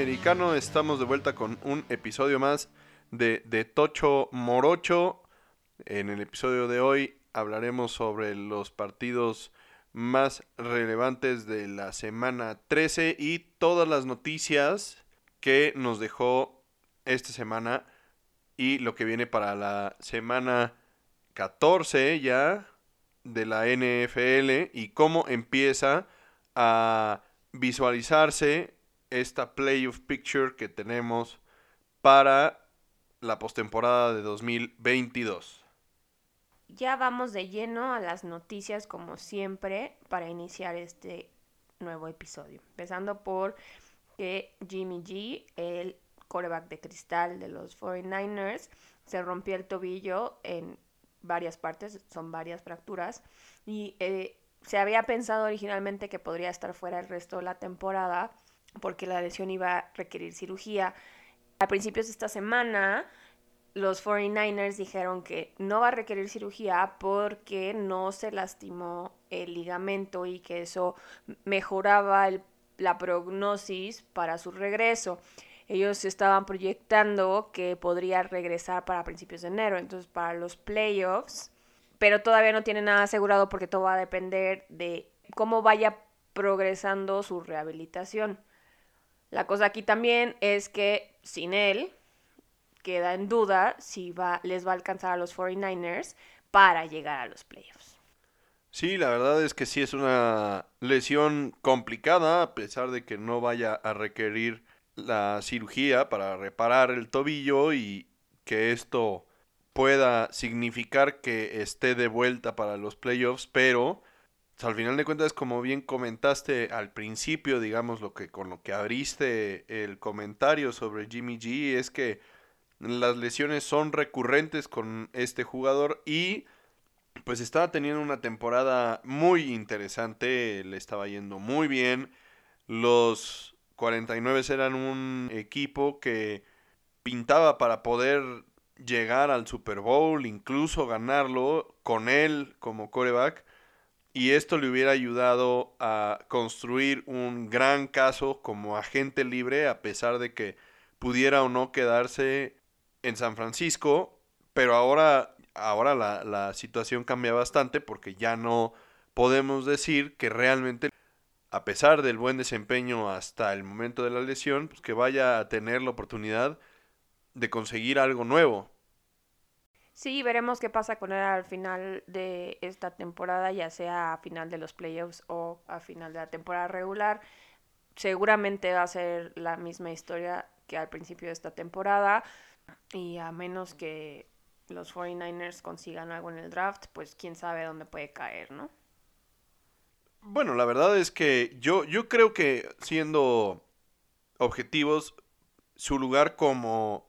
americano, estamos de vuelta con un episodio más de, de Tocho Morocho. En el episodio de hoy hablaremos sobre los partidos más relevantes de la semana 13 y todas las noticias que nos dejó esta semana y lo que viene para la semana 14 ya de la NFL y cómo empieza a visualizarse esta playoff picture que tenemos para la postemporada de 2022. Ya vamos de lleno a las noticias como siempre para iniciar este nuevo episodio. Empezando por que Jimmy G, el coreback de cristal de los 49ers, se rompió el tobillo en varias partes, son varias fracturas, y eh, se había pensado originalmente que podría estar fuera el resto de la temporada porque la lesión iba a requerir cirugía. A principios de esta semana, los 49ers dijeron que no va a requerir cirugía porque no se lastimó el ligamento y que eso mejoraba la prognosis para su regreso. Ellos estaban proyectando que podría regresar para principios de enero, entonces para los playoffs pero todavía no tiene nada asegurado porque todo va a depender de cómo vaya progresando su rehabilitación. La cosa aquí también es que sin él queda en duda si les va a alcanzar a los 49ers para llegar a los playoffs. Sí, la verdad es que sí es una lesión complicada, a pesar de que no vaya a requerir la cirugía para reparar el tobillo y que esto pueda significar que esté de vuelta para los playoffs, pero al final de cuentas, como bien comentaste al principio, digamos lo que con lo que abriste el comentario sobre Jimmy G es que las lesiones son recurrentes con este jugador y pues estaba teniendo una temporada muy interesante, le estaba yendo muy bien. Los 49 eran un equipo que pintaba para poder llegar al Super Bowl, incluso ganarlo con él como coreback. Y esto le hubiera ayudado a construir un gran caso como agente libre, a pesar de que pudiera o no quedarse en San Francisco. Pero ahora, ahora la, la situación cambia bastante porque ya no podemos decir que realmente, a pesar del buen desempeño hasta el momento de la lesión, pues que vaya a tener la oportunidad de conseguir algo nuevo. Sí, veremos qué pasa con él al final de esta temporada, ya sea a final de los playoffs o a final de la temporada regular. Seguramente va a ser la misma historia que al principio de esta temporada y a menos que los 49ers consigan algo en el draft, pues quién sabe dónde puede caer, ¿no? Bueno, la verdad es que yo, yo creo que siendo objetivos, su lugar como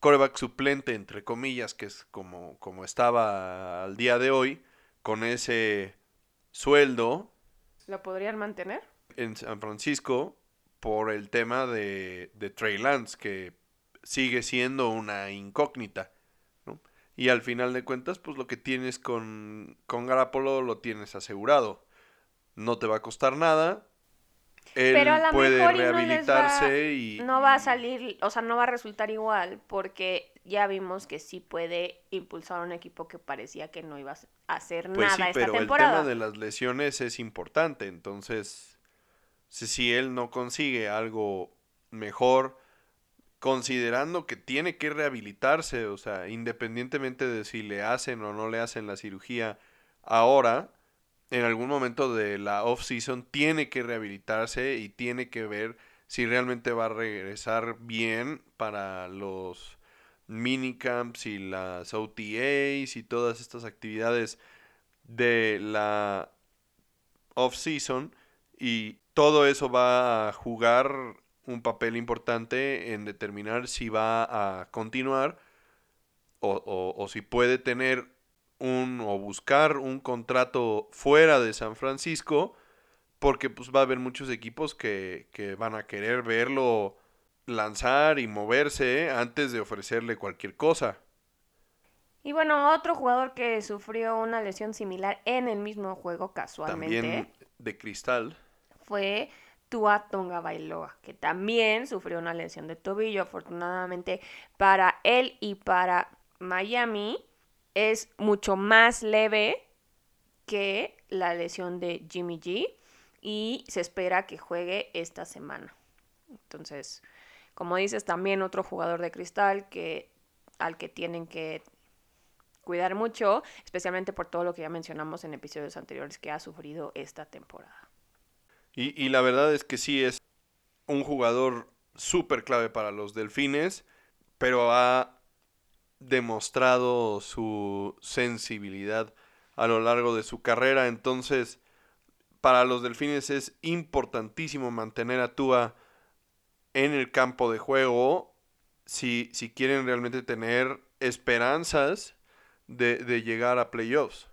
coreback suplente, entre comillas, que es como, como estaba al día de hoy, con ese sueldo. ¿Lo podrían mantener? En San Francisco, por el tema de, de Trey Lance, que sigue siendo una incógnita. ¿no? Y al final de cuentas, pues lo que tienes con, con Garapolo lo tienes asegurado. No te va a costar nada, pero a lo mejor rehabilitarse y, no, va, a salir, o sea, no va a resultar igual porque ya vimos que sí puede impulsar un equipo que parecía que no iba a hacer pues nada sí, esta pero temporada. el tema de las lesiones es importante, entonces si, si él no consigue algo mejor considerando que tiene que rehabilitarse, o sea, independientemente de si le hacen o no le hacen la cirugía ahora, en algún momento de la off-season tiene que rehabilitarse y tiene que ver si realmente va a regresar bien para los minicamps y las OTAs y todas estas actividades de la off-season y todo eso va a jugar un papel importante en determinar si va a continuar o, o, o si puede tener un o buscar un contrato fuera de San Francisco porque pues va a haber muchos equipos que, que van a querer verlo lanzar y moverse antes de ofrecerle cualquier cosa. Y bueno, otro jugador que sufrió una lesión similar en el mismo juego casualmente. También de cristal. Fue Tua Tonga Bailoa, que también sufrió una lesión de tobillo. Afortunadamente para él y para Miami es mucho más leve que la lesión de Jimmy G y se espera que juegue esta semana. Entonces, como dices, también otro jugador de cristal que al que tienen que cuidar mucho, especialmente por todo lo que ya mencionamos en episodios anteriores que ha sufrido esta temporada. Y, la verdad es que sí es un jugador súper clave para los delfines, pero ha demostrado su sensibilidad a lo largo de su carrera, entonces para los delfines es importantísimo mantener a Tua en el campo de juego si, si quieren realmente tener esperanzas de, de llegar a playoffs.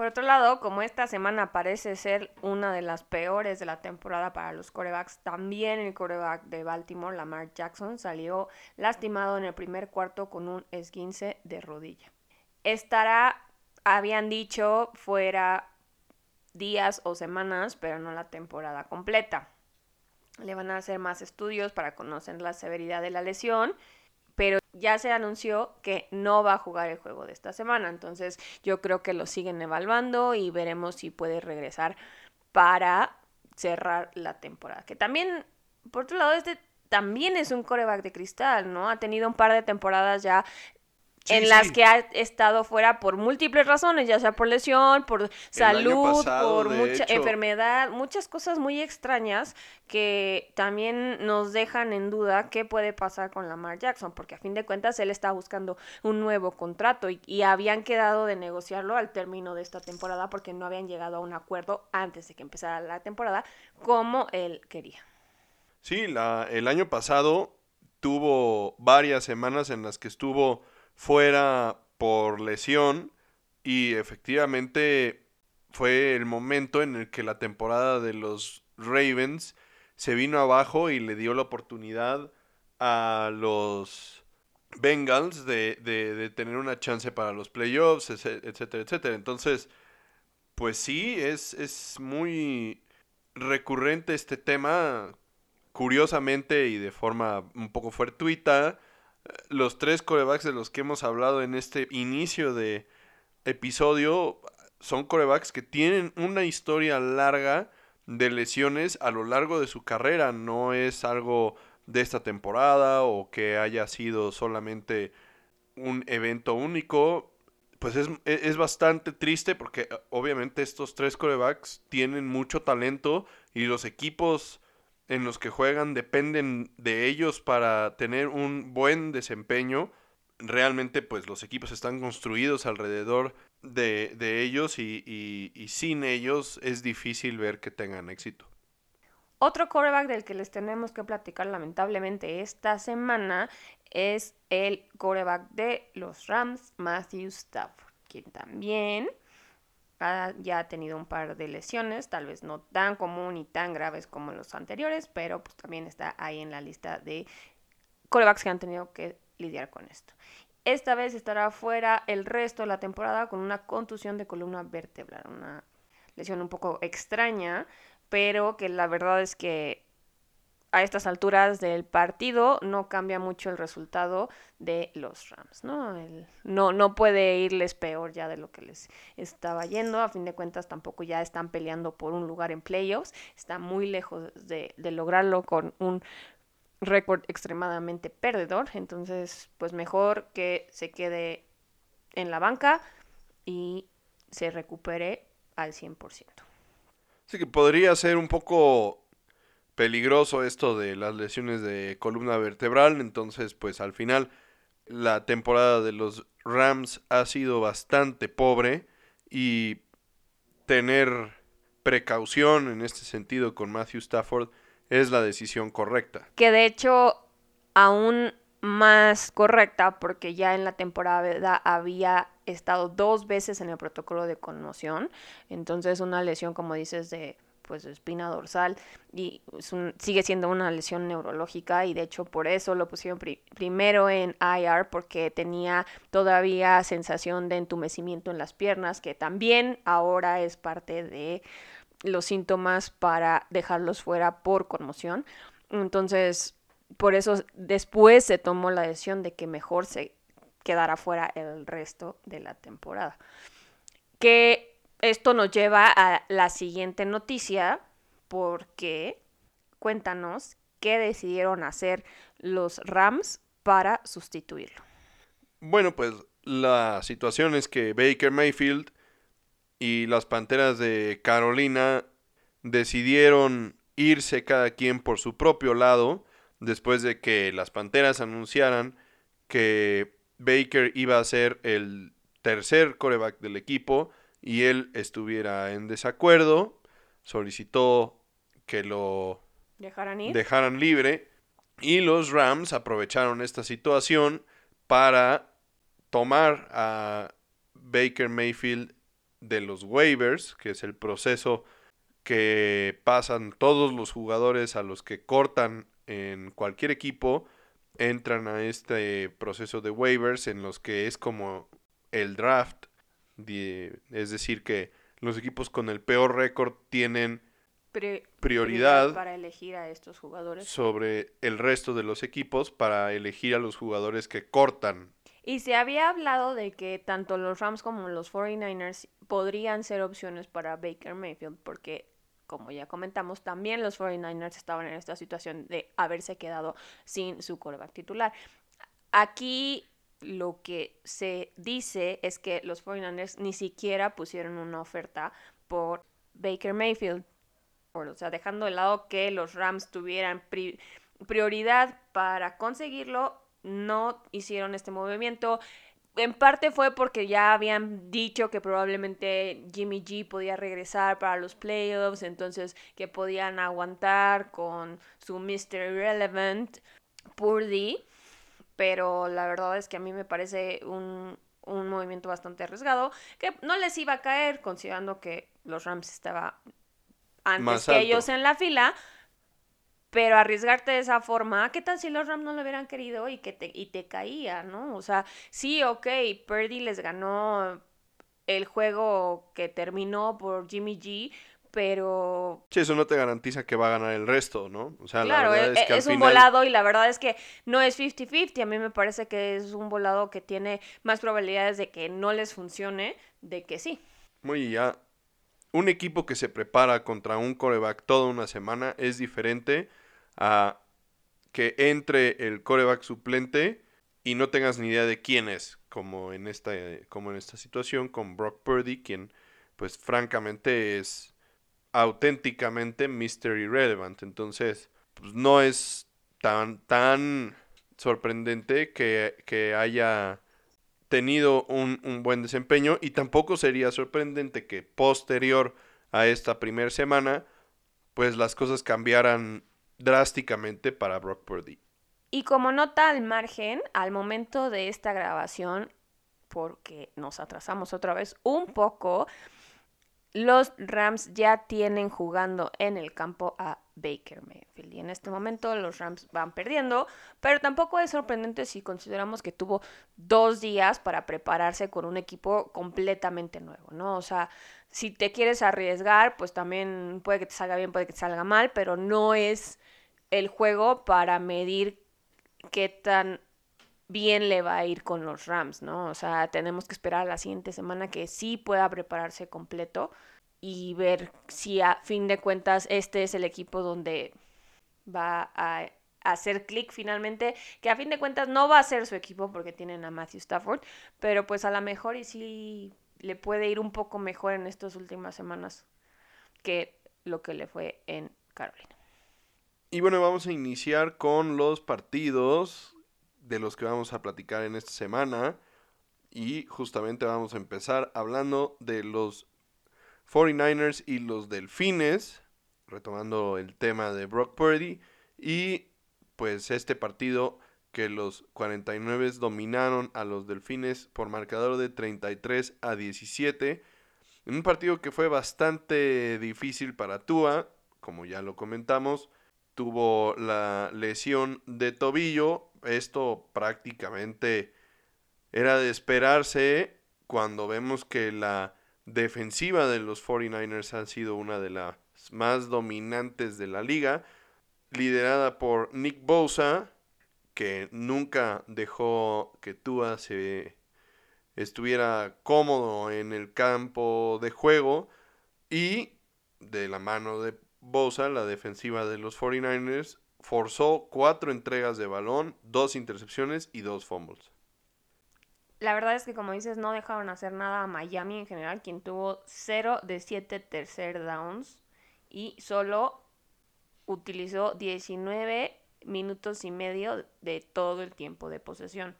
Por otro lado, como esta semana parece ser una de las peores de la temporada para los corebacks, también el coreback de Baltimore, Lamar Jackson, salió lastimado en el primer cuarto con un esguince de rodilla. Estará, habían dicho, fuera días o semanas, pero no la temporada completa. Le van a hacer más estudios para conocer la severidad de la lesión ya se anunció que no va a jugar el juego de esta semana. Entonces yo creo que lo siguen evaluando y veremos si puede regresar para cerrar la temporada. Que también, por otro lado, este también es un coreback de cristal, ¿no? Ha tenido un par de temporadas ya en las que ha estado fuera por múltiples razones, ya sea por lesión, por salud, por mucha enfermedad, muchas cosas muy extrañas que también nos dejan en duda qué puede pasar con Lamar Jackson, porque a fin de cuentas él está buscando un nuevo contrato y, y habían quedado de negociarlo al término de esta temporada porque no habían llegado a un acuerdo antes de que empezara la temporada como él quería. Sí, la, el año pasado tuvo varias semanas en las que estuvo fuera por lesión y efectivamente fue el momento en el que la temporada de los Ravens se vino abajo y le dio la oportunidad a los Bengals de, de, tener una chance para los playoffs, etcétera, etcétera. Entonces, pues sí, es, es muy recurrente este tema, curiosamente y de forma un poco fortuita los tres corebacks de los que hemos hablado en este inicio de episodio son corebacks que tienen una historia larga de lesiones a lo largo de su carrera. No es algo de esta temporada o que haya sido solamente un evento único. Pues es, es bastante triste porque obviamente estos tres corebacks tienen mucho talento y los equipos en los que juegan dependen de ellos para tener un buen desempeño. Realmente pues los equipos están construidos alrededor de, ellos y, sin ellos es difícil ver que tengan éxito. Otro quarterback del que les tenemos que platicar lamentablemente esta semana es el quarterback de los Rams, Matthew Stafford, quien también ya ha tenido un par de lesiones, tal vez no tan común y tan graves como los anteriores, pero pues también está ahí en la lista de corebacks que han tenido que lidiar con esto. Esta vez estará fuera el resto de la temporada con una contusión de columna vertebral, una lesión un poco extraña, pero que la verdad es que a estas alturas del partido no cambia mucho el resultado de los Rams, ¿no? no, no puede irles peor ya de lo que les estaba yendo, a fin de cuentas tampoco ya están peleando por un lugar en playoffs, está muy lejos de, de lograrlo con un récord extremadamente perdedor, entonces pues mejor que se quede en la banca y se recupere al 100%. Sí que podría ser un poco peligroso esto de las lesiones de columna vertebral. Entonces, pues al final la temporada de los Rams ha sido bastante pobre y tener precaución en este sentido con Matthew Stafford es la decisión correcta. Que de hecho aún más correcta porque ya en la temporada había estado dos veces en el protocolo de conmoción. Entonces una lesión, como dices, de pues espina dorsal y sigue siendo una lesión neurológica y de hecho por eso lo pusieron primero en IR porque tenía todavía sensación de entumecimiento en las piernas que también ahora es parte de los síntomas para dejarlos fuera por conmoción. Entonces, por eso después se tomó la decisión de que mejor se quedara fuera el resto de la temporada. Que esto nos lleva a la siguiente noticia, porque cuéntanos qué decidieron hacer los Rams para sustituirlo. Bueno, pues la situación es que Baker Mayfield y las Panteras de Carolina decidieron irse cada quien por su propio lado después de que las Panteras anunciaran que Baker iba a ser el tercer coreback del equipo y él estuviera en desacuerdo, solicitó que lo dejaran libre y los Rams aprovecharon esta situación para tomar a Baker Mayfield de los waivers, que es el proceso que pasan todos los jugadores a los que cortan en cualquier equipo, entran a este proceso de waivers en los que es como el draft, es decir, que los equipos con el peor récord tienen prioridad para elegir a estos jugadores sobre el resto de los equipos para elegir a los jugadores que cortan. Y se había hablado de que tanto los Rams como los 49ers podrían ser opciones para Baker Mayfield porque como ya comentamos, también los 49ers estaban en esta situación de haberse quedado sin su coreback titular. Aquí lo que se dice es que los 49ers ni siquiera pusieron una oferta por Baker Mayfield o sea, dejando de lado que los Rams tuvieran prioridad para conseguirlo, no hicieron este movimiento. En parte fue porque ya habían dicho que probablemente Jimmy G podía regresar para los playoffs, entonces que podían aguantar con su Mr. Irrelevant Purdy, pero la verdad es que a mí me parece un, un movimiento bastante arriesgado, que no les iba a caer considerando que los Rams estaba antes que ellos en la fila. Pero arriesgarte de esa forma, ¿qué tal si los Rams no lo hubieran querido y que te, y te caía, ¿no? O sea, sí, ok, Purdy les ganó el juego que terminó por Jimmy G, pero... Sí, eso no te garantiza que va a ganar el resto, ¿no? O sea, claro, la verdad es, e, que es un volado y la verdad es que no es 50-50. A mí me parece que es un volado que tiene más probabilidades de que no les funcione de que sí. Muy ya un equipo que se prepara contra un coreback toda una semana es diferente a que entre el coreback suplente y no tengas ni idea de quién es, como en esta, como en esta situación con Brock Purdy, quien pues francamente es auténticamente Mr. Irrelevant. Entonces, pues no es tan, tan sorprendente que, que haya tenido un, buen desempeño y tampoco sería sorprendente que posterior a esta primera semana pues las cosas cambiaran drásticamente para Brock Purdy. Y como nota al margen, al momento de esta grabación, porque nos atrasamos otra vez un poco, los Rams ya tienen jugando en el campo a Baker Mayfield. Y en este momento los Rams van perdiendo, pero tampoco es sorprendente si consideramos que tuvo dos días para prepararse con un equipo completamente nuevo, ¿no? O sea, si te quieres arriesgar, pues también puede que te salga bien, puede que te salga mal, pero no es el juego para medir qué tan bien le va a ir con los Rams, ¿no? O sea, tenemos que esperar a la siguiente semana que sí pueda prepararse completo y ver si a fin de cuentas este es el equipo donde va a hacer clic finalmente, que a fin de cuentas no va a ser su equipo porque tienen a Matthew Stafford, pero pues a lo mejor y sí le puede ir un poco mejor en estas últimas semanas que lo que le fue en Carolina. Y bueno, vamos a iniciar con los partidos de los que vamos a platicar en esta semana. Y justamente vamos a empezar hablando de los 49ers y los Delfines, retomando el tema de Brock Purdy. Y pues este partido que los 49 dominaron a los Delfines por marcador de 33 a 17. En un partido que fue bastante difícil para Tua, como ya lo comentamos. Tuvo la lesión de tobillo. Esto prácticamente era de esperarse cuando vemos que la defensiva de los 49ers ha sido una de las más dominantes de la liga, liderada por Nick Bosa, que nunca dejó que Tua se estuviera cómodo en el campo de juego y de la mano de Bosa, la defensiva de los 49ers, forzó cuatro entregas de balón, dos intercepciones y dos fumbles. La verdad es que, como dices, no dejaron hacer nada a Miami en general, quien tuvo 0 de 7 tercer downs y solo utilizó 19 minutos y medio de todo el tiempo de posesión.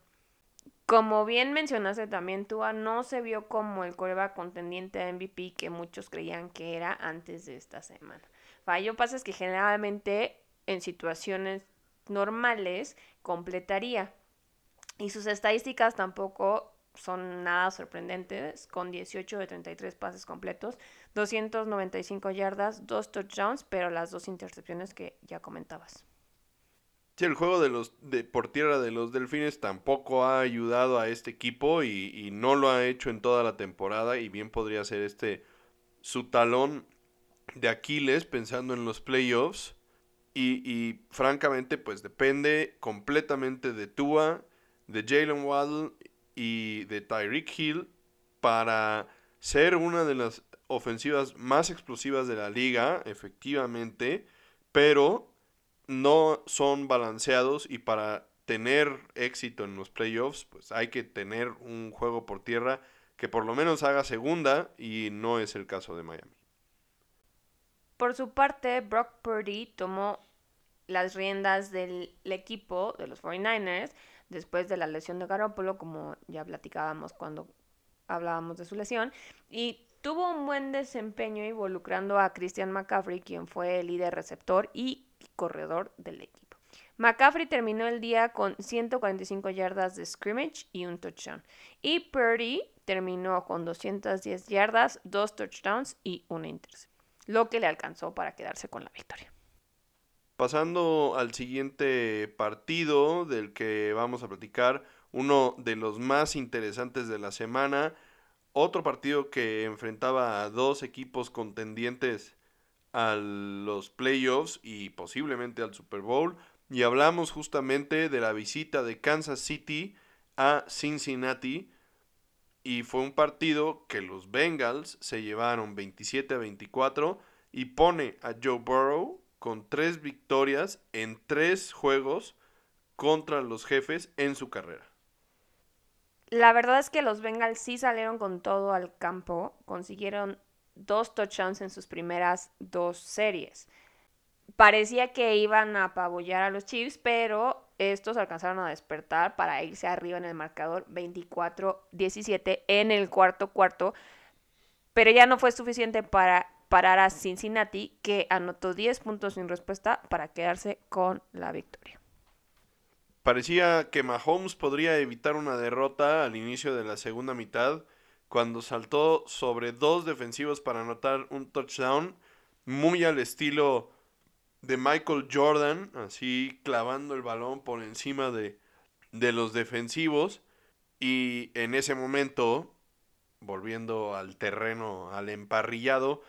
Como bien mencionaste también, Tua no se vio como el coreback contendiente a MVP que muchos creían que era antes de esta semana. Fallo pasa es que generalmente en situaciones normales completaría. Y sus estadísticas tampoco son nada sorprendentes, con 18 de 33 pases completos, 295 yardas, dos touchdowns, pero las dos intercepciones que ya comentabas. Sí, el juego de los de por tierra de los Delfines tampoco ha ayudado a este equipo y, y no lo ha hecho en toda la temporada y bien podría ser este su talón de Aquiles pensando en los playoffs. Y, y, francamente, pues depende completamente de Tua, de Jalen Waddle y de Tyreek Hill para ser una de las ofensivas más explosivas de la liga, efectivamente, pero no son balanceados y para tener éxito en los playoffs, pues hay que tener un juego por tierra que por lo menos haga segunda y no es el caso de Miami. Por su parte, Brock Purdy tomó las riendas del equipo de los 49ers después de la lesión de Garoppolo, como ya platicábamos cuando hablábamos de su lesión, y tuvo un buen desempeño involucrando a Christian McCaffrey, quien fue el líder receptor y corredor del equipo. McCaffrey terminó el día con 145 yardas de scrimmage y un touchdown. Y Purdy terminó con 210 yardas, dos touchdowns y una intercepción lo que le alcanzó para quedarse con la victoria. Pasando al siguiente partido del que vamos a platicar, uno de los más interesantes de la semana, otro partido que enfrentaba a dos equipos contendientes a los playoffs y posiblemente al Super Bowl, y hablamos justamente de la visita de Kansas City a Cincinnati, y fue un partido que los Bengals se llevaron 27 a 24 y pone a Joe Burrow con tres victorias en tres juegos contra los jefes en su carrera. La verdad es que los Bengals sí salieron con todo al campo, consiguieron dos touchdowns en sus primeras dos series. Parecía que iban a apabullar a los Chiefs, pero estos alcanzaron a despertar para irse arriba en el marcador 24-17 en el cuarto cuarto, pero ya no fue suficiente para parar a Cincinnati, que anotó 10 puntos sin respuesta para quedarse con la victoria. Parecía que Mahomes podría evitar una derrota al inicio de la segunda mitad, cuando saltó sobre dos defensivos para anotar un touchdown, muy al estilo de Michael Jordan, así clavando el balón por encima de, de los defensivos. Y en ese momento, volviendo al terreno, al emparrillado,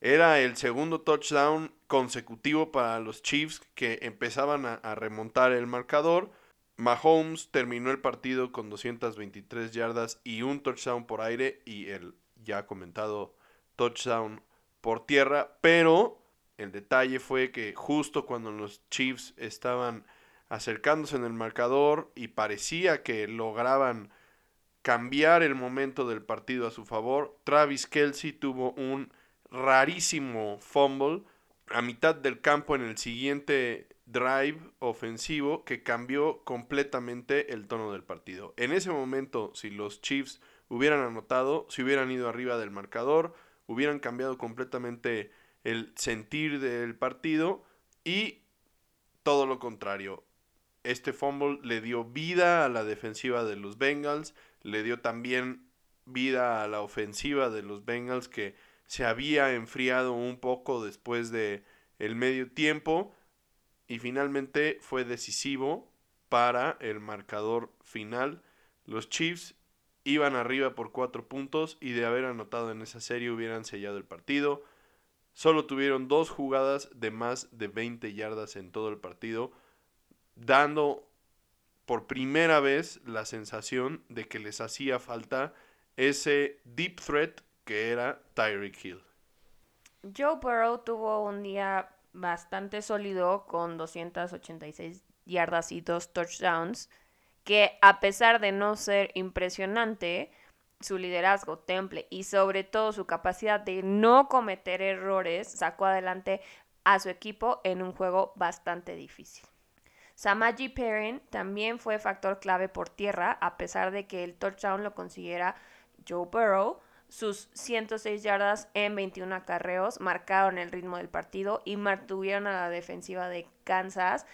era el segundo touchdown consecutivo para los Chiefs que empezaban a, a, remontar el marcador. Mahomes terminó el partido con 223 yardas y un touchdown por aire y el ya comentado touchdown por tierra, pero el detalle fue que justo cuando los Chiefs estaban acercándose en el marcador y parecía que lograban cambiar el momento del partido a su favor, Travis Kelsey tuvo un rarísimo fumble a mitad del campo en el siguiente drive ofensivo que cambió completamente el tono del partido. En ese momento, si los Chiefs hubieran anotado, si hubieran ido arriba del marcador, hubieran cambiado completamente el sentir del partido y todo lo contrario. Este fumble le dio vida a la defensiva de los Bengals, le dio también vida a la ofensiva de los Bengals que se había enfriado un poco después de el medio tiempo y finalmente fue decisivo para el marcador final. Los Chiefs iban arriba por cuatro puntos y de haber anotado en esa serie hubieran sellado el partido. Solo tuvieron dos jugadas de más de 20 yardas en todo el partido, dando por primera vez la sensación de que les hacía falta ese deep threat que era Tyreek Hill. Joe Burrow tuvo un día bastante sólido con 286 yardas y dos touchdowns, que a pesar de no ser impresionante, su liderazgo, temple y sobre todo su capacidad de no cometer errores sacó adelante a su equipo en un juego bastante difícil. Samaji Perrin también fue factor clave por tierra, a pesar de que el touchdown lo consiguiera Joe Burrow. Sus 106 yardas en 21 acarreos marcaron el ritmo del partido y mantuvieron a la defensiva de Kansas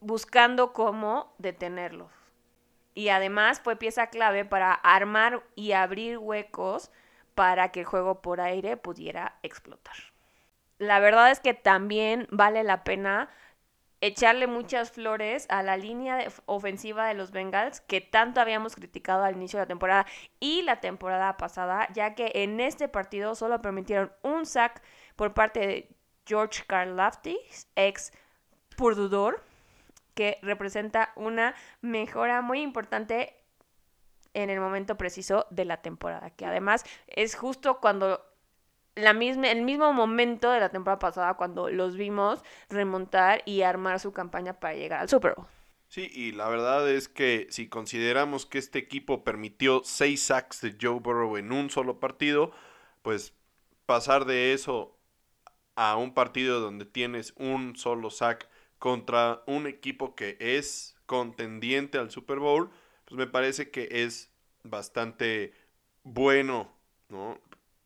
buscando cómo detenerlos. Y además fue pieza clave para armar y abrir huecos para que el juego por aire pudiera explotar. La verdad es que también vale la pena echarle muchas flores a la línea ofensiva de los Bengals que tanto habíamos criticado al inicio de la temporada y la temporada pasada, ya que en este partido solo permitieron un sack por parte de George Karlaftis, ex Purdudor, que representa una mejora muy importante en el momento preciso de la temporada, que además es justo cuando la misma, el mismo momento de la temporada pasada cuando los vimos remontar y armar su campaña para llegar al Super Bowl. Sí, y la verdad es que si consideramos que este equipo permitió seis sacks de Joe Burrow en un solo partido, pues pasar de eso a un partido donde tienes un solo sack contra un equipo que es contendiente al Super Bowl, pues me parece que es bastante bueno, ¿no?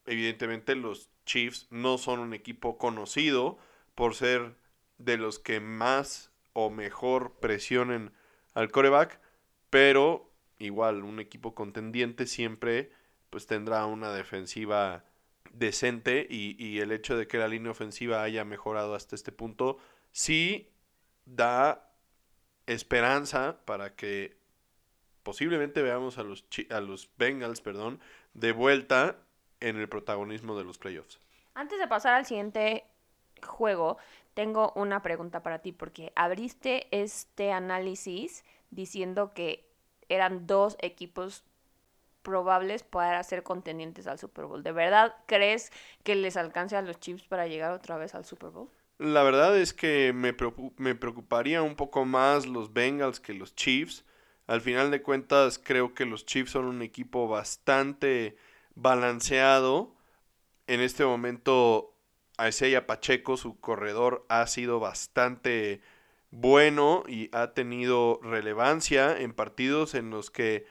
Evidentemente los Chiefs no son un equipo conocido por ser de los que más o mejor presionen al coreback, pero igual un equipo contendiente siempre pues tendrá una defensiva decente y, y, el hecho de que la línea ofensiva haya mejorado hasta este punto sí da esperanza para que posiblemente veamos a los, a los Bengals perdón, de vuelta en el protagonismo de los playoffs. Antes de pasar al siguiente juego, tengo una pregunta para ti, porque abriste este análisis diciendo que eran dos equipos probables para ser contendientes al Super Bowl. ¿De verdad crees que les alcance a los Chiefs para llegar otra vez al Super Bowl? La verdad es que me, preocuparía un poco más los Bengals que los Chiefs. Al final de cuentas, creo que los Chiefs son un equipo bastante balanceado. En este momento, Isaiah Pacheco, su corredor, ha sido bastante bueno y ha tenido relevancia en partidos en los que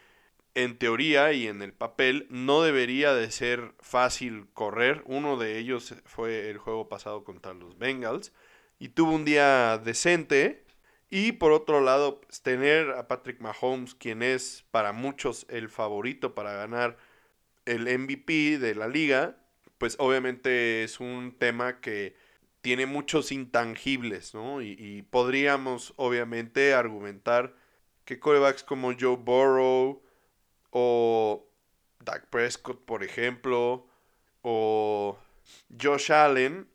en teoría y en el papel no debería de ser fácil correr. Uno de ellos fue el juego pasado contra los Bengals y tuvo un día decente. Y por otro lado, pues, tener a Patrick Mahomes, quien es para muchos el favorito para ganar el MVP de la liga, pues obviamente es un tema que tiene muchos intangibles, ¿no? Y, y podríamos obviamente argumentar que corebacks como Joe Burrow, o Dak Prescott, por ejemplo, o Josh Allen,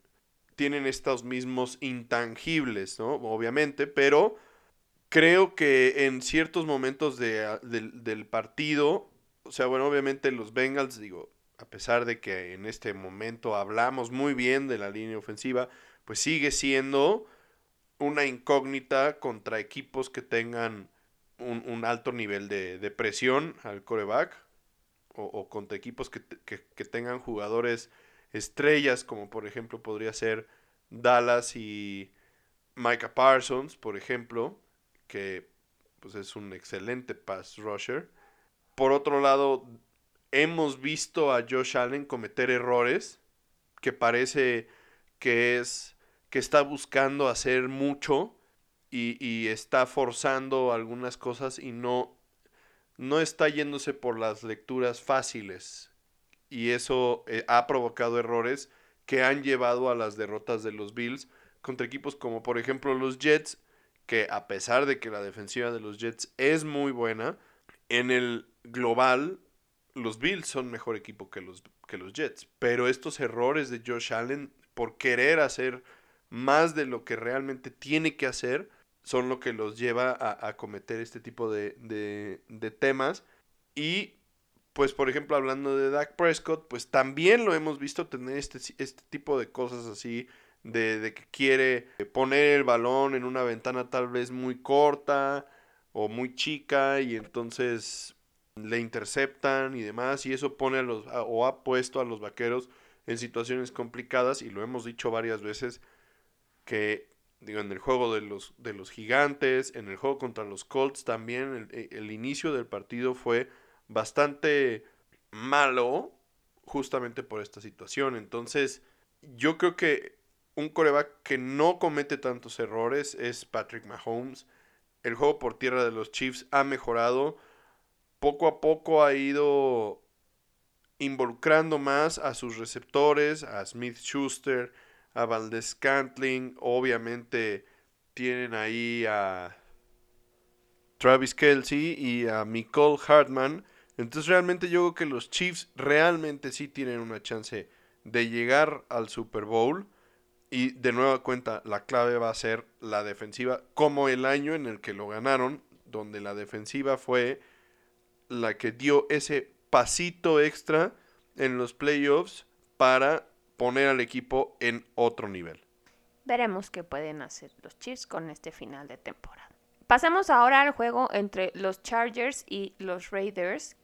tienen estos mismos intangibles, ¿no? Obviamente, pero creo que en ciertos momentos de, del partido, o sea, bueno, obviamente los Bengals, digo, a pesar de que en este momento hablamos muy bien de la línea ofensiva, pues sigue siendo una incógnita contra equipos que tengan un, alto nivel de, presión al coreback o, contra equipos que, tengan jugadores estrellas, como por ejemplo podría ser Dallas y Micah Parsons, por ejemplo, que pues es un excelente pass rusher. Por otro lado, hemos visto a Josh Allen cometer errores que parece que es que está buscando hacer mucho y, está forzando algunas cosas y no, no está yéndose por las lecturas fáciles. Y eso eh, ha provocado errores que han llevado a las derrotas de los Bills contra equipos como por ejemplo los Jets, que a pesar de que la defensiva de los Jets es muy buena, en el global los Bills son mejor equipo que los, que los Jets. Pero estos errores de Josh Allen por querer hacer más de lo que realmente tiene que hacer son lo que los lleva a, cometer este tipo de, de, temas. Y pues por ejemplo hablando de Dak Prescott, pues también lo hemos visto tener este, este tipo de cosas así, de, de, que quiere poner el balón en una ventana tal vez muy corta o muy chica y entonces le interceptan y demás y eso pone a los o ha puesto a los vaqueros en situaciones complicadas y lo hemos dicho varias veces que digo en el juego de los de los gigantes en el juego contra los Colts también el, el inicio del partido fue bastante malo justamente por esta situación. Entonces yo creo que un coreback que no comete tantos errores es Patrick Mahomes. El juego por tierra de los Chiefs ha mejorado. Poco a poco ha ido involucrando más a sus receptores, a Smith Schuster, a Valdez Cantling, obviamente tienen ahí a Travis Kelsey y a Nicole Hartman. Entonces realmente yo creo que los Chiefs realmente sí tienen una chance de llegar al Super Bowl. Y de nueva cuenta, la clave va a ser la defensiva, como el año en el que lo ganaron, donde la defensiva fue la que dio ese pasito extra en los playoffs para poner al equipo en otro nivel. Veremos qué pueden hacer los Chiefs con este final de temporada. Pasemos ahora al juego entre los Chargers y los Raiders,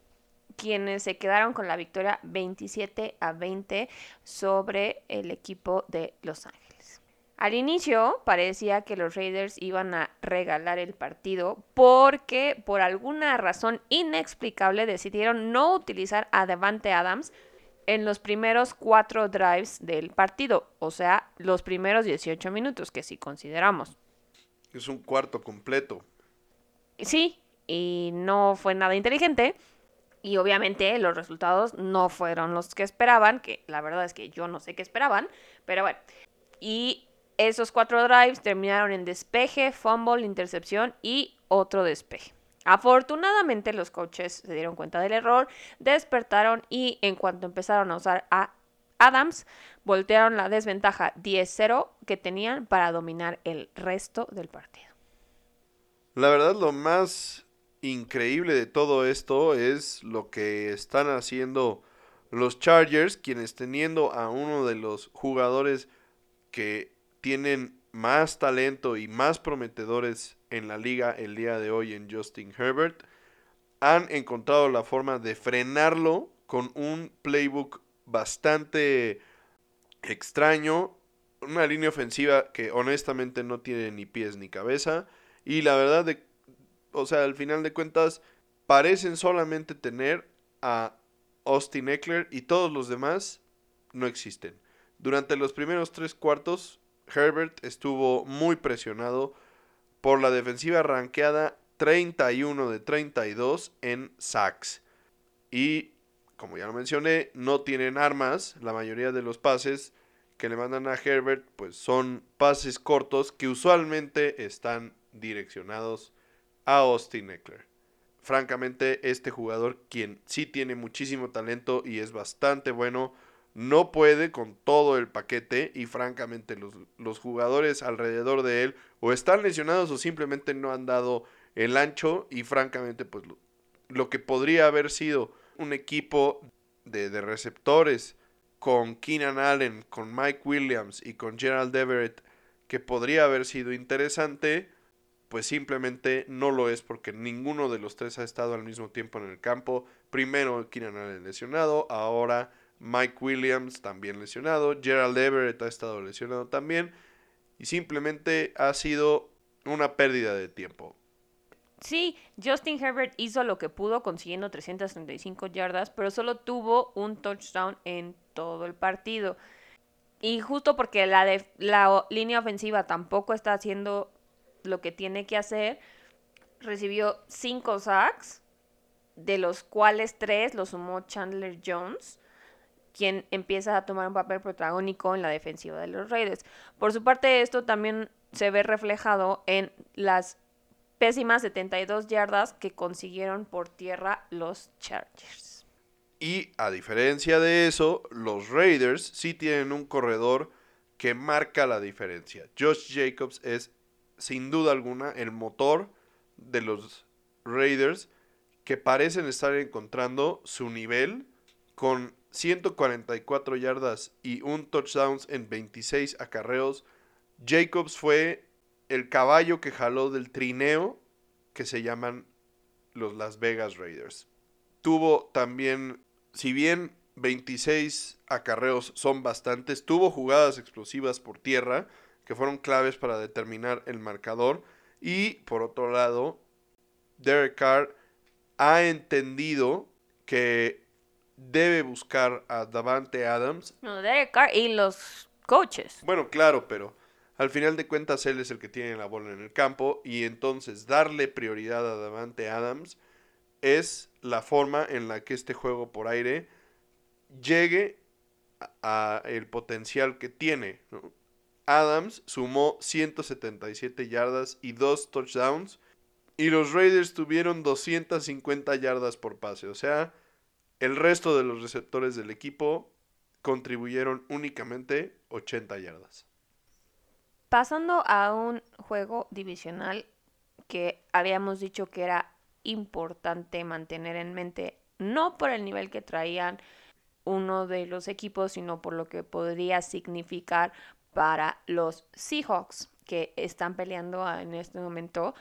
quienes se quedaron con la victoria 27 a 20 sobre el equipo de Los Ángeles. Al inicio parecía que los Raiders iban a regalar el partido porque por alguna razón inexplicable decidieron no utilizar a Devante Adams en los primeros cuatro drives del partido, o sea, los primeros 18 minutos que si consideramos. Es un cuarto completo. Sí, y no fue nada inteligente. Y obviamente los resultados no fueron los que esperaban, que la verdad es que yo no sé qué esperaban, pero bueno. Y esos cuatro drives terminaron en despeje, fumble, intercepción y otro despeje. Afortunadamente los coaches se dieron cuenta del error, despertaron y en cuanto empezaron a usar a Adams, voltearon la desventaja 10-0 que tenían para dominar el resto del partido. La verdad lo más increíble de todo esto es lo que están haciendo los Chargers, quienes teniendo a uno de los jugadores que tienen más talento y más prometedores en la liga el día de hoy en Justin Herbert, han encontrado la forma de frenarlo con un playbook bastante extraño, una línea ofensiva que honestamente no tiene ni pies ni cabeza y la verdad de o sea, al final de cuentas parecen solamente tener a Austin Eckler y todos los demás no existen. Durante los primeros tres cuartos Herbert estuvo muy presionado por la defensiva ranqueada 31 de 32 en sacks. Y, como ya lo mencioné, no tienen armas. La mayoría de los pases que le mandan a Herbert pues son pases cortos que usualmente están direccionados a Austin Eckler. Francamente, este jugador, quien sí tiene muchísimo talento y es bastante bueno, no puede con todo el paquete y francamente los, jugadores alrededor de él o están lesionados o simplemente no han dado el ancho y francamente pues lo, que podría haber sido un equipo de, de, receptores con Keenan Allen, con Mike Williams y con Gerald Everett que podría haber sido interesante pues simplemente no lo es porque ninguno de los tres ha estado al mismo tiempo en el campo. Primero Keenan Allen lesionado, ahora Mike Williams también lesionado, Gerald Everett ha estado lesionado también y simplemente ha sido una pérdida de tiempo. Sí, Justin Herbert hizo lo que pudo consiguiendo 335 yardas, pero solo tuvo un touchdown en todo el partido. Y justo porque la, la línea ofensiva tampoco está haciendo lo que tiene que hacer, recibió 5 sacks, de los cuales 3 los sumó Chandler Jones quien empieza a tomar un papel protagónico en la defensiva de los Raiders. Por su parte, esto también se ve reflejado en las pésimas 72 yardas que consiguieron por tierra los Chargers. Y a diferencia de eso, los Raiders sí tienen un corredor que marca la diferencia. Josh Jacobs es sin duda alguna el motor de los Raiders que parecen estar encontrando su nivel con 144 yardas y un touchdown en 26 acarreos. Jacobs fue el caballo que jaló del trineo que se llaman los Las Vegas Raiders. Tuvo también, si bien 26 acarreos son bastantes, tuvo jugadas explosivas por tierra que fueron claves para determinar el marcador. Y por otro lado, Derek Carr ha entendido que debe buscar a Davante Adams. No, Derek Carr y los coaches. Bueno, claro, pero al final de cuentas él es el que tiene la bola en el campo y entonces darle prioridad a Davante Adams es la forma en la que este juego por aire llegue a, el potencial que tiene. Adams sumó 177 yardas y dos touchdowns y los Raiders tuvieron 250 yardas por pase. O sea, el resto de los receptores del equipo contribuyeron únicamente 80 yardas. Pasando a un juego divisional que habíamos dicho que era importante mantener en mente, no por el nivel que traían uno de los equipos, sino por lo que podría significar para los Seahawks, que están peleando en este momento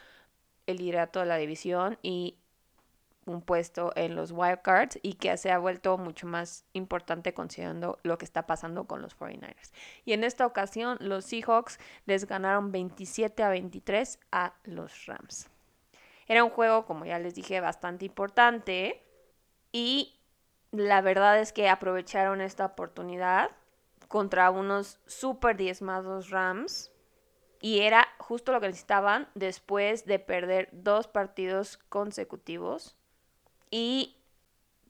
el liderato de la división y un puesto en los wildcards y que se ha vuelto mucho más importante considerando lo que está pasando con los 49ers. Y en esta ocasión los Seahawks les ganaron 27 a 23 a los Rams. Era un juego, como ya les dije, bastante importante y la verdad es que aprovecharon esta oportunidad contra unos super diezmados Rams y era justo lo que necesitaban después de perder dos partidos consecutivos. Y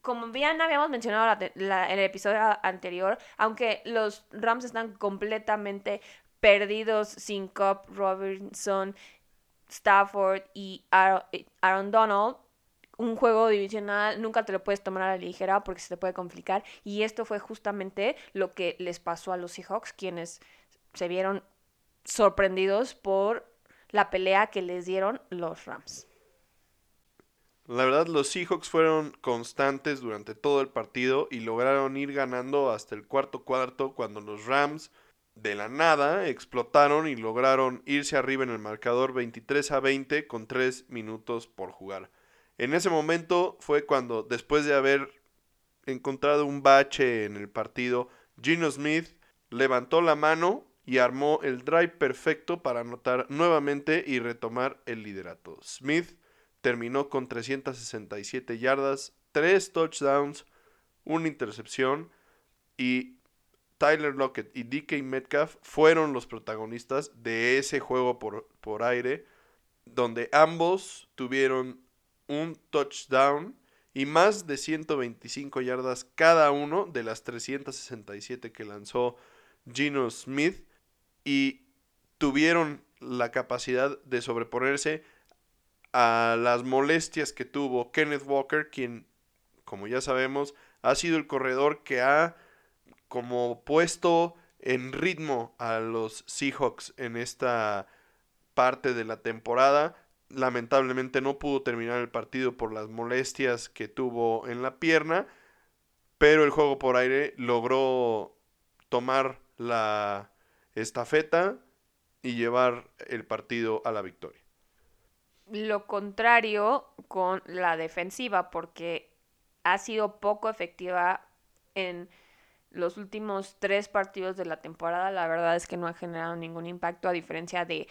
como bien habíamos mencionado en el episodio anterior, aunque los Rams están completamente perdidos sin Cobb, Robinson, Stafford y Aaron Donald, un juego divisional nunca te lo puedes tomar a la ligera porque se te puede complicar. Y esto fue justamente lo que les pasó a los Seahawks, quienes se vieron sorprendidos por la pelea que les dieron los Rams. La verdad, los Seahawks fueron constantes durante todo el partido y lograron ir ganando hasta el cuarto cuarto cuando los Rams de la nada explotaron y lograron irse arriba en el marcador 23 a 20 con 3 minutos por jugar. En ese momento fue cuando, después de haber encontrado un bache en el partido, Gino Smith levantó la mano y armó el drive perfecto para anotar nuevamente y retomar el liderato. Smith terminó con 367 yardas, 3 touchdowns, una intercepción y Tyler Lockett y DK Metcalf fueron los protagonistas de ese juego por, por aire, donde ambos tuvieron un touchdown y más de 125 yardas cada uno de las 367 que lanzó Gino Smith y tuvieron la capacidad de sobreponerse a las molestias que tuvo Kenneth Walker, quien, como ya sabemos, ha sido el corredor que ha como puesto en ritmo a los Seahawks en esta parte de la temporada. Lamentablemente no pudo terminar el partido por las molestias que tuvo en la pierna, pero el juego por aire logró tomar la estafeta y llevar el partido a la victoria. Lo contrario con la defensiva, porque ha sido poco efectiva en los últimos tres partidos de la temporada. La verdad es que no ha generado ningún impacto, a diferencia de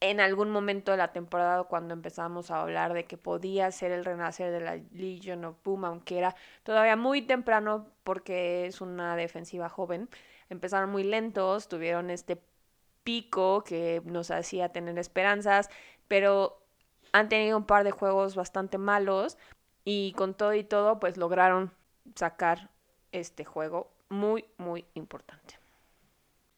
en algún momento de la temporada cuando empezamos a hablar de que podía ser el renacer de la Legion of Boom, aunque era todavía muy temprano porque es una defensiva joven empezaron muy lentos, tuvieron este pico que nos hacía tener esperanzas, pero han tenido un par de juegos bastante malos y con todo y todo pues lograron sacar este juego muy muy importante.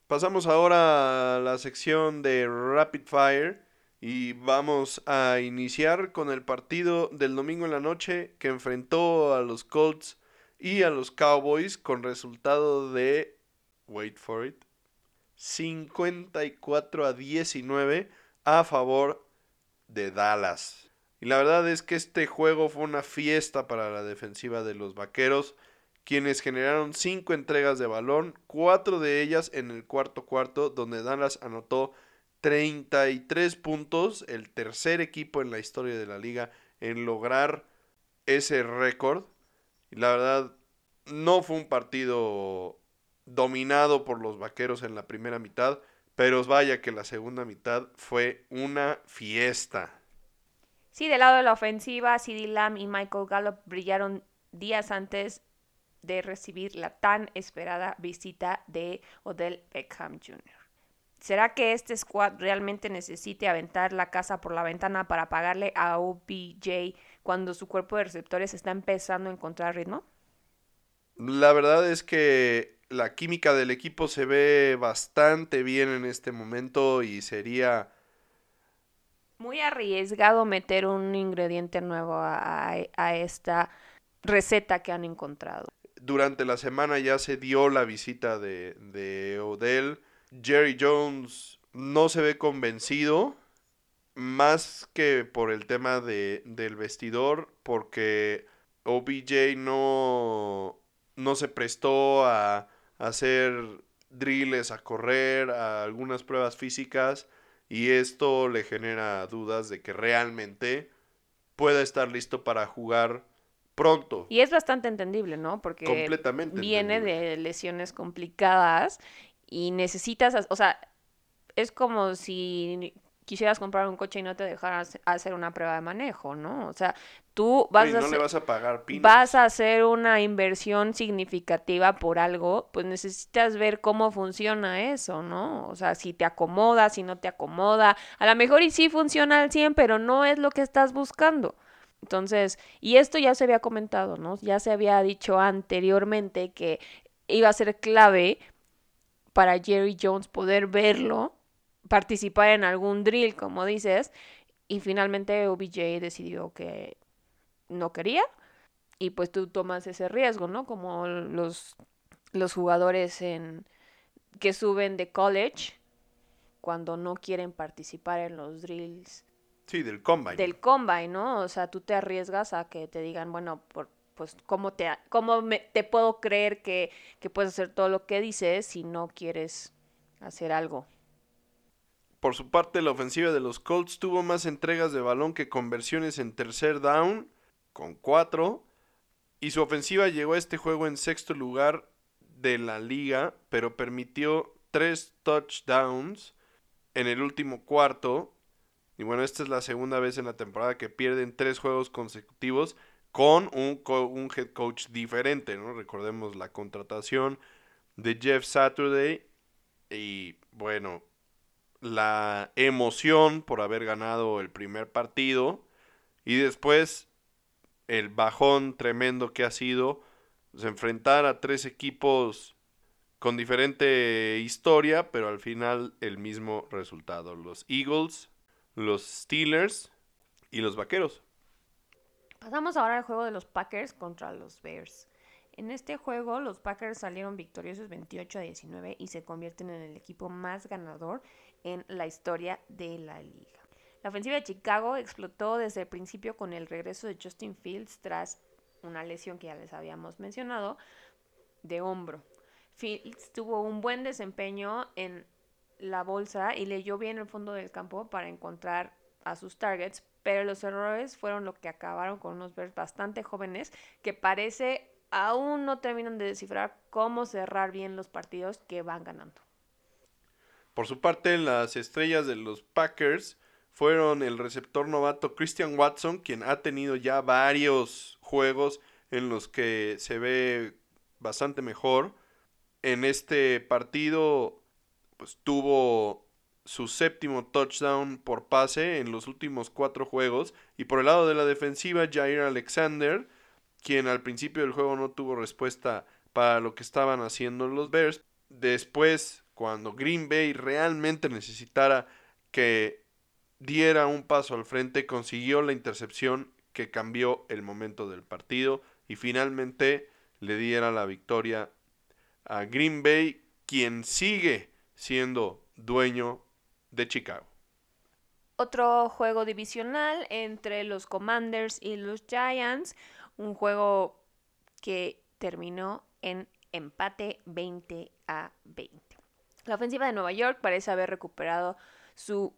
Pasamos ahora a la sección de Rapid Fire Y vamos a iniciar con el partido del domingo en la noche que enfrentó a los Colts y a los Cowboys con resultado de, wait for it, 54 a 19 a favor de Dallas. Y la verdad es que este juego fue una fiesta para la defensiva de los Vaqueros, quienes generaron cinco entregas de balón, cuatro de ellas en el cuarto cuarto, donde Dallas anotó 33 puntos, el tercer equipo en la historia de la liga en lograr ese récord. Y la verdad, no fue un partido dominado por los vaqueros en la primera mitad, pero vaya que la segunda mitad fue una fiesta. Sí, del lado de la ofensiva, CD Lamb y Michael Gallup brillaron días antes de recibir la tan esperada visita de Odell Beckham Jr. ¿Será que este squad realmente necesite aventar la casa por la ventana para pagarle a OBJ cuando su cuerpo de receptores está empezando a encontrar ritmo? La verdad es que la química del equipo se ve bastante bien en este momento y sería muy arriesgado meter un ingrediente nuevo a, esta receta que han encontrado. Durante la semana ya se dio la visita de, de Odell. Jerry Jones no se ve convencido, más que por el tema de, del vestidor, porque OBJ no, no se prestó a, hacer drills, a correr, a algunas pruebas físicas y esto le genera dudas de que realmente pueda estar listo para jugar pronto. Y es bastante entendible, ¿no? Porque viene de lesiones complicadas y necesitas, o sea, es como si quisieras comprar un coche y no te dejaras hacer una prueba de manejo, ¿no? O sea, tú vas a le vas a pagar vas a hacer una inversión significativa por algo, pues necesitas ver cómo funciona eso, ¿no? O sea, si te acomoda, si no te acomoda, a lo mejor y sí funciona al 100, pero no es lo que estás buscando. Entonces, y esto ya se había comentado, ¿no? Ya se había dicho anteriormente que iba a ser clave para Jerry Jones poder verlo participar en algún drill, como dices, y finalmente OBJ decidió que no quería y pues tú tomas ese riesgo, ¿no? Como los, los jugadores en, que suben de college cuando no quieren participar en los drills. Sí, del combine. Del combine, ¿no? O sea, tú te arriesgas a que te digan, bueno, por, pues, ¿cómo, te, cómo me, te puedo creer que, que puedes hacer todo lo que dices si no quieres hacer algo? Por su parte, la ofensiva de los Colts tuvo más entregas de balón que conversiones en tercer down, con cuatro. Y su ofensiva llegó a este juego en sexto lugar de la liga, pero permitió tres touchdowns en el último cuarto. Y bueno, esta es la segunda vez en la temporada que pierden tres juegos consecutivos con un, un head coach diferente, ¿no? Recordemos la contratación de Jeff Saturday. Y bueno, la emoción por haber ganado el primer partido y después el bajón tremendo que ha sido pues, enfrentar a tres equipos con diferente historia, pero al final el mismo resultado. Los Eagles, los Steelers y los Vaqueros. Pasamos ahora al juego de los Packers contra los Bears. En este juego los Packers salieron victoriosos 28 a 19 y se convierten en el equipo más ganador en la historia de la liga. La ofensiva de Chicago explotó desde el principio con el regreso de Justin Fields tras una lesión que ya les habíamos mencionado de hombro. Fields tuvo un buen desempeño en la bolsa y leyó bien el fondo del campo para encontrar a sus targets, pero los errores fueron lo que acabaron con unos Bears bastante jóvenes que parece aún no terminan de descifrar cómo cerrar bien los partidos que van ganando. Por su parte, las estrellas de los Packers fueron el receptor novato Christian Watson, quien ha tenido ya varios juegos en los que se ve bastante mejor. En este partido, pues tuvo su séptimo touchdown por pase en los últimos cuatro juegos. Y por el lado de la defensiva, Jair Alexander, quien al principio del juego no tuvo respuesta para lo que estaban haciendo los Bears. Después cuando Green Bay realmente necesitara que diera un paso al frente, consiguió la intercepción que cambió el momento del partido y finalmente le diera la victoria a Green Bay, quien sigue siendo dueño de Chicago. Otro juego divisional entre los Commanders y los Giants, un juego que terminó en empate 20 a 20. La ofensiva de Nueva York parece haber recuperado su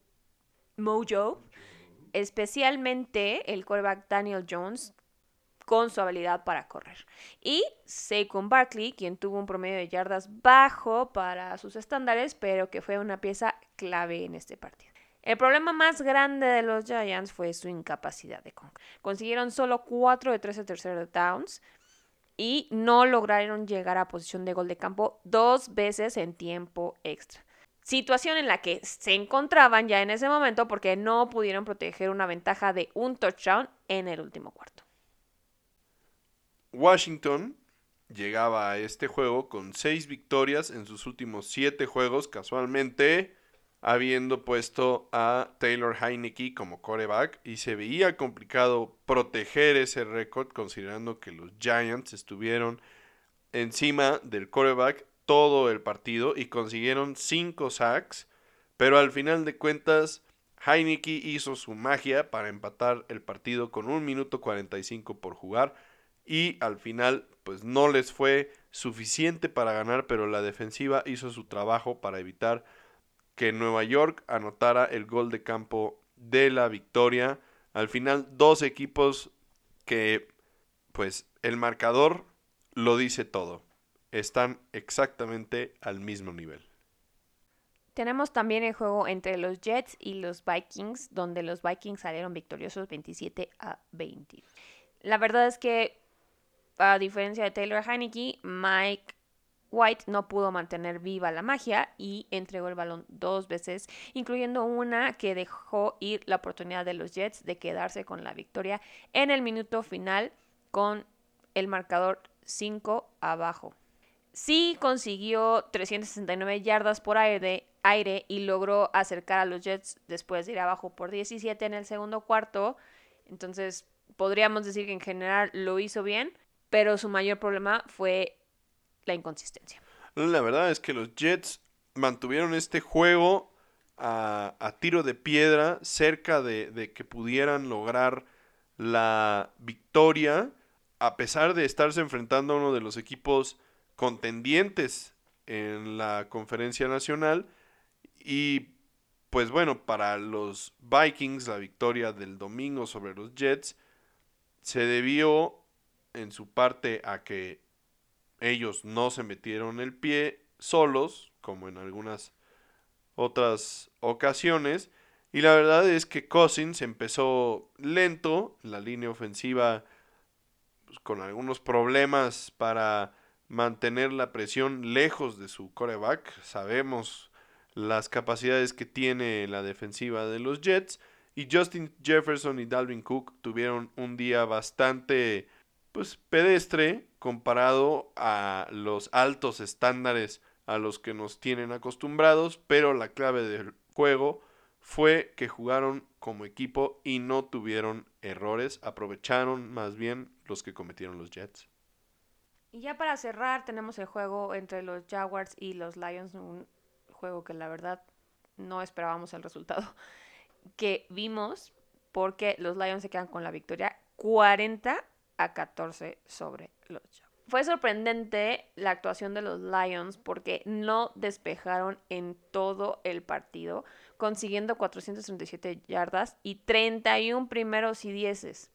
mojo, especialmente el quarterback Daniel Jones con su habilidad para correr. Y Saquon Barkley, quien tuvo un promedio de yardas bajo para sus estándares, pero que fue una pieza clave en este partido. El problema más grande de los Giants fue su incapacidad de concretar. Consiguieron solo 4 de 13 terceros downs y no lograron llegar a posición de gol de campo dos veces en tiempo extra. Situación en la que se encontraban ya en ese momento porque no pudieron proteger una ventaja de un touchdown en el último cuarto. Washington llegaba a este juego con seis victorias en sus últimos siete juegos, casualmente habiendo puesto a Taylor Heineke como coreback y se veía complicado proteger ese récord considerando que los Giants estuvieron encima del coreback todo el partido y consiguieron cinco sacks, pero al final de cuentas Heineke hizo su magia para empatar el partido con un minuto 45 por jugar y al final pues no les fue suficiente para ganar, pero la defensiva hizo su trabajo para evitar que Nueva York anotara el gol de campo de la victoria. Al final, dos equipos que, pues, el marcador lo dice todo. Están exactamente al mismo nivel. Tenemos también el juego entre los Jets y los Vikings, donde los Vikings salieron victoriosos 27 a 20. La verdad es que, a diferencia de Taylor Heineke, Mike White no pudo mantener viva la magia y entregó el balón dos veces, incluyendo una que dejó ir la oportunidad de los Jets de quedarse con la victoria en el minuto final con el marcador 5 abajo. Sí consiguió 369 yardas por aire, aire y logró acercar a los Jets después de ir abajo por 17 en el segundo cuarto. Entonces podríamos decir que en general lo hizo bien, pero su mayor problema fue la inconsistencia. La verdad es que los Jets mantuvieron este juego a, tiro de piedra cerca de, de, que pudieran lograr la victoria a pesar de estarse enfrentando a uno de los equipos contendientes en la conferencia nacional y pues bueno, para los Vikings la victoria del domingo sobre los Jets se debió en su parte a que ellos no se metieron el pie solos, como en algunas otras ocasiones. Y la verdad es que Cousins empezó lento, la línea ofensiva pues, con algunos problemas para mantener la presión lejos de su coreback. Sabemos las capacidades que tiene la defensiva de los Jets. Y Justin Jefferson y Dalvin Cook tuvieron un día bastante pues pedestre comparado a los altos estándares a los que nos tienen acostumbrados, pero la clave del juego fue que jugaron como equipo y no tuvieron errores, aprovecharon más bien los que cometieron los Jets. Y ya para cerrar tenemos el juego entre los Jaguars y los Lions, un juego que la verdad no esperábamos el resultado que vimos porque los Lions se quedan con la victoria 40 a 14 sobre Fue sorprendente la actuación de los Lions porque no despejaron en todo el partido, consiguiendo 437 yardas y 31 primeros y dieces.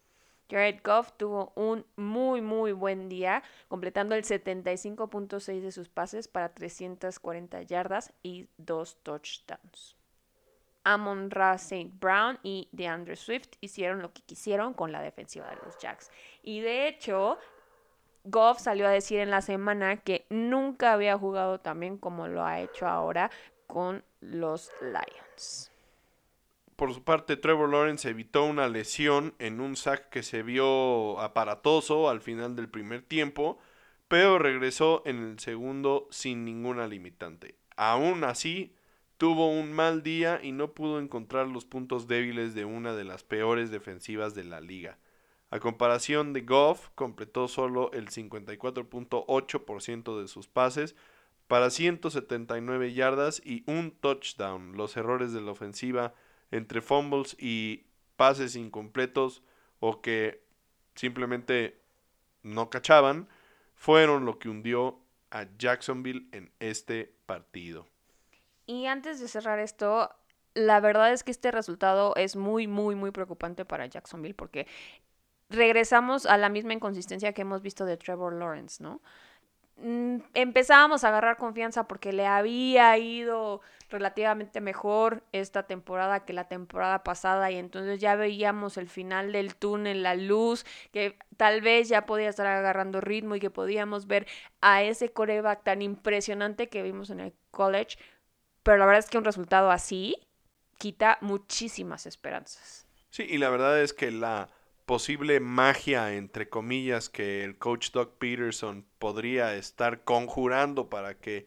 Jared Goff tuvo un muy muy buen día, completando el 75.6 de sus pases para 340 yardas y dos touchdowns. Amon Ra St. Brown y DeAndre Swift hicieron lo que quisieron con la defensiva de los Jacks. Y de hecho, Goff salió a decir en la semana que nunca había jugado tan bien como lo ha hecho ahora con los Lions. Por su parte, Trevor Lawrence evitó una lesión en un sack que se vio aparatoso al final del primer tiempo, pero regresó en el segundo sin ninguna limitante. Aún así, tuvo un mal día y no pudo encontrar los puntos débiles de una de las peores defensivas de la liga. A comparación de Goff, completó solo el 54.8% de sus pases para 179 yardas y un touchdown. Los errores de la ofensiva entre fumbles y pases incompletos o que simplemente no cachaban fueron lo que hundió a Jacksonville en este partido. Y antes de cerrar esto, la verdad es que este resultado es muy, muy, muy preocupante para Jacksonville porque regresamos a la misma inconsistencia que hemos visto de Trevor Lawrence, ¿no? Mm, empezábamos a agarrar confianza porque le había ido relativamente mejor esta temporada que la temporada pasada y entonces ya veíamos el final del túnel, la luz, que tal vez ya podía estar agarrando ritmo y que podíamos ver a ese coreback tan impresionante que vimos en el college pero la verdad es que un resultado así quita muchísimas esperanzas. Sí, y la verdad es que la posible magia, entre comillas, que el coach Doug Peterson podría estar conjurando para que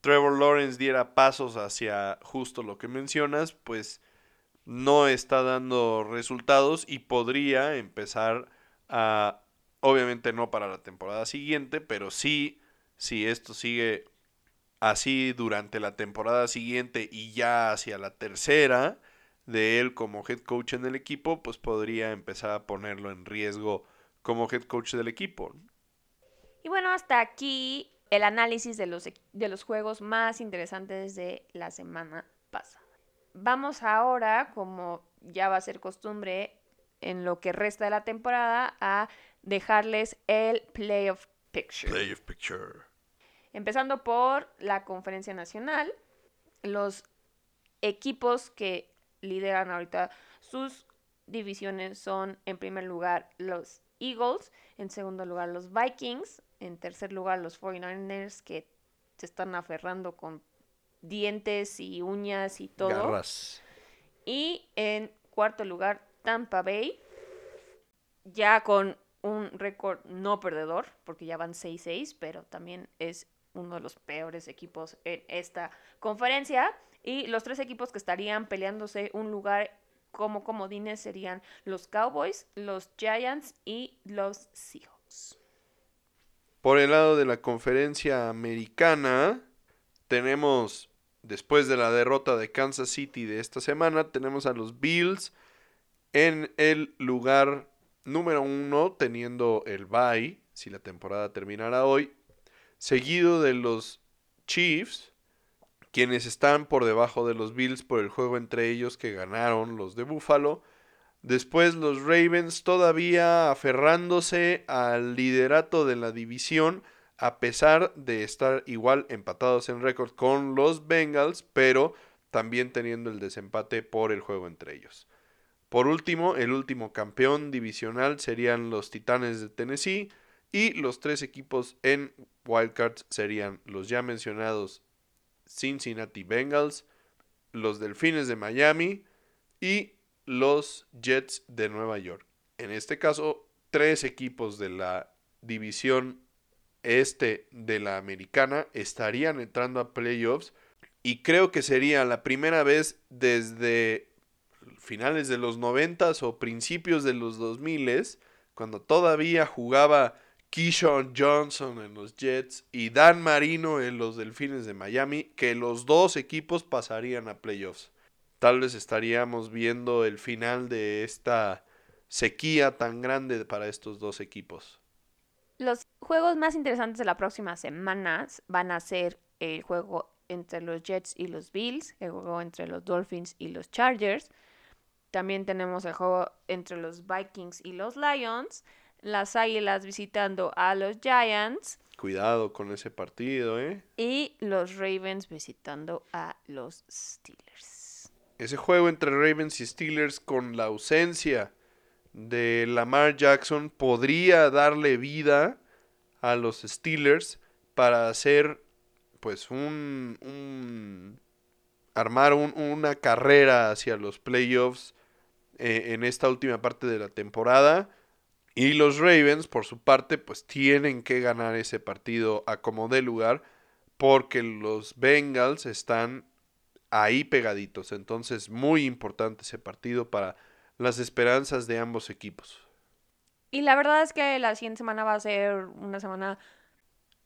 Trevor Lawrence diera pasos hacia justo lo que mencionas, pues no está dando resultados y podría empezar a, obviamente no para la temporada siguiente, pero sí, si esto sigue así durante la temporada siguiente y ya hacia la tercera de él como head coach en el equipo, pues podría empezar a ponerlo en riesgo como head coach del equipo. Y bueno, hasta aquí el análisis de los, de los juegos más interesantes de la semana pasada. Vamos ahora, como ya va a ser costumbre en lo que resta de la temporada, a dejarles el playoff picture. Playoff picture. Empezando por la conferencia nacional, los equipos que lideran ahorita sus divisiones son en primer lugar los Eagles, en segundo lugar los Vikings, en tercer lugar los 49ers que se están aferrando con dientes y uñas y todo. Garras. Y en cuarto lugar Tampa Bay, ya con un récord no perdedor, porque ya van 6-6, pero también es uno de los peores equipos en esta conferencia. Y los tres equipos que estarían peleándose un lugar como comodines serían los Cowboys, los Giants y los Seahawks. Por el lado de la conferencia americana, tenemos, después de la derrota de Kansas City de esta semana, tenemos a los Bills en el lugar número uno, teniendo el bye, si la temporada terminara hoy, seguido de los Chiefs, quienes están por debajo de los Bills por el juego entre ellos que ganaron los de Buffalo. Después los Ravens todavía aferrándose al liderato de la división a pesar de estar igual empatados en récord con los Bengals, pero también teniendo el desempate por el juego entre ellos. Por último, el último campeón divisional serían los Titanes de Tennessee, y los tres equipos en Wildcards serían los ya mencionados Cincinnati Bengals, los Delfines de Miami y los Jets de Nueva York. En este caso, tres equipos de la división este de la americana estarían entrando a playoffs y creo que sería la primera vez desde finales de los noventas o principios de los 2000 cuando todavía jugaba Keyshawn Johnson en los Jets y Dan Marino en los Delfines de Miami, que los dos equipos pasarían a playoffs. Tal vez estaríamos viendo el final de esta sequía tan grande para estos dos equipos. Los juegos más interesantes de la próxima semana van a ser el juego entre los Jets y los Bills, el juego entre los Dolphins y los Chargers. También tenemos el juego entre los Vikings y los Lions las Águilas visitando a los Giants. Cuidado con ese partido, ¿eh? Y los Ravens visitando a los Steelers. Ese juego entre Ravens y Steelers con la ausencia de Lamar Jackson podría darle vida a los Steelers para hacer pues un, un armar una carrera hacia los playoffs eh, en esta última parte de la temporada y los Ravens, por su parte, pues tienen que ganar ese partido a como de lugar porque los Bengals están ahí pegaditos. Entonces, muy importante ese partido para las esperanzas de ambos equipos. Y la verdad es que la siguiente semana va a ser una semana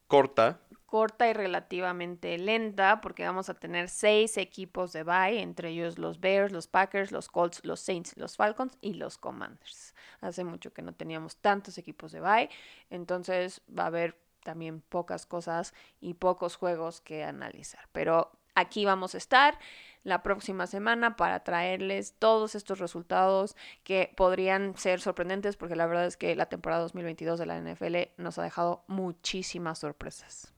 corta. Corta y relativamente lenta, porque vamos a tener seis equipos de bye, entre ellos los Bears, los Packers, los Colts, los Saints, los Falcons y los Commanders. Hace mucho que no teníamos tantos equipos de bye, entonces va a haber también pocas cosas y pocos juegos que analizar. Pero aquí vamos a estar la próxima semana para traerles todos estos resultados que podrían ser sorprendentes porque la verdad es que la temporada 2022 de la NFL nos ha dejado muchísimas sorpresas.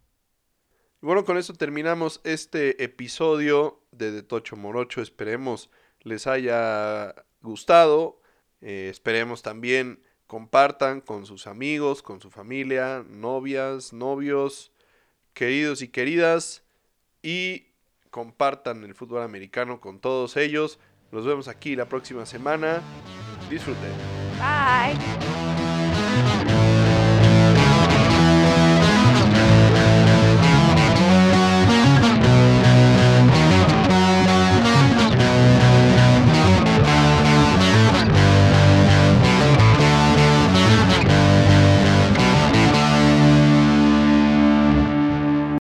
Bueno, con eso terminamos este episodio de De Tocho Morocho. Esperemos les haya gustado. Eh, esperemos también compartan con sus amigos, con su familia, novias, novios, queridos y queridas. Y compartan el fútbol americano con todos ellos. Nos vemos aquí la próxima semana. Disfruten. Bye.